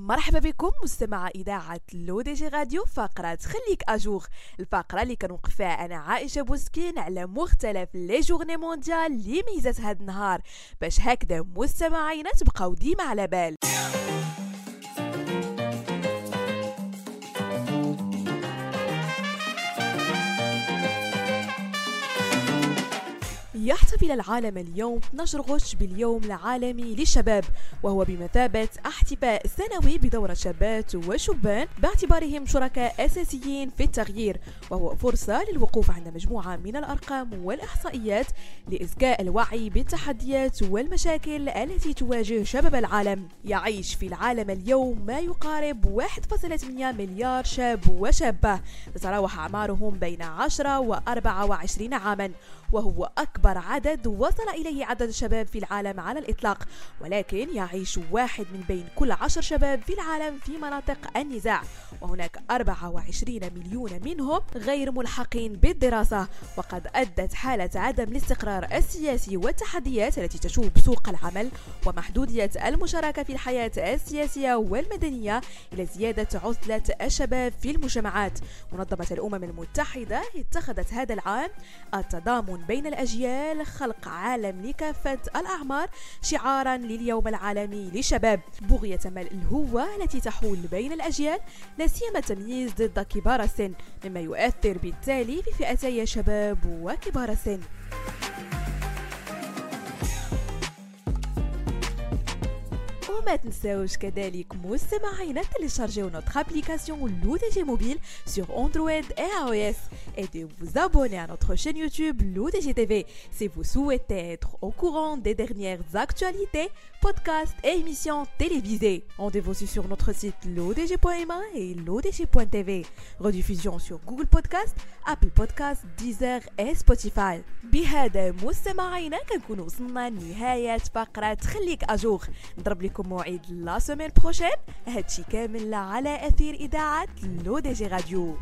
مرحبا بكم مستمعي إذاعة L'ODJ Radio فقرة خليك à jour. الفقرة اللي كنوقف فيها أنا عائشة بوسكين على مختلف les journées mondiales اللي ميزات هاد النهار. باش هكذا مستمعينا تبقاو ديما على بال. يحتفل العالم اليوم 12 غشت باليوم العالمي للشباب وهو بمثابة احتفاء سنوي بدورة شابات وشبان باعتبارهم شركاء أساسيين في التغيير وهو فرصة للوقوف عند مجموعة من الأرقام والإحصائيات لإزكاء الوعي بالتحديات والمشاكل التي تواجه شباب العالم. يعيش في العالم اليوم ما يقارب 1.8 مليار شاب وشابة تتراوح أعمارهم بين 10 و 24 عاما وهو أكبر عدد وصل إليه عدد الشباب في العالم على الإطلاق ولكن يعيش واحد من بين كل عشر شباب في العالم في مناطق النزاع وهناك 24 مليون منهم غير ملحقين بالدراسة وقد أدت حالة عدم الاستقرار السياسي والتحديات التي تشوب سوق العمل ومحدودية المشاركة في الحياة السياسية والمدنية إلى زيادة عزلة الشباب في المجتمعات. منظمة الأمم المتحدة اتخذت هذا العام التضامن بين الأجيال خلق عالم لكافة الأعمار شعارا لليوم العالمي للشباب. بغية ملء الهوة التي تحول بين الأجيال لا سيما التمييز ضد كبار السن مما يؤثر بالتالي في فئتي الشباب وكبار السن. وما تنساوش كذلك مستمعينا télécharger notre application l'ODG Mobile sur Android et iOS. et de vous abonner à notre chaîne YouTube l'ODG TV si vous souhaitez être au courant des dernières actualités, podcasts et émissions télévisées. Rendez-vous aussi sur notre site l'ODG.ma et l'ODG.tv. Rediffusion sur Google Podcast, Apple Podcast, Deezer et Spotify. بهذا مستمعينا كنكون وصلنا لنهاية فقرة خليك أجوغ نضرب لكم موعد لا سومين بروشين هادشي كامل على أثير إذاعة لو دي جي راديو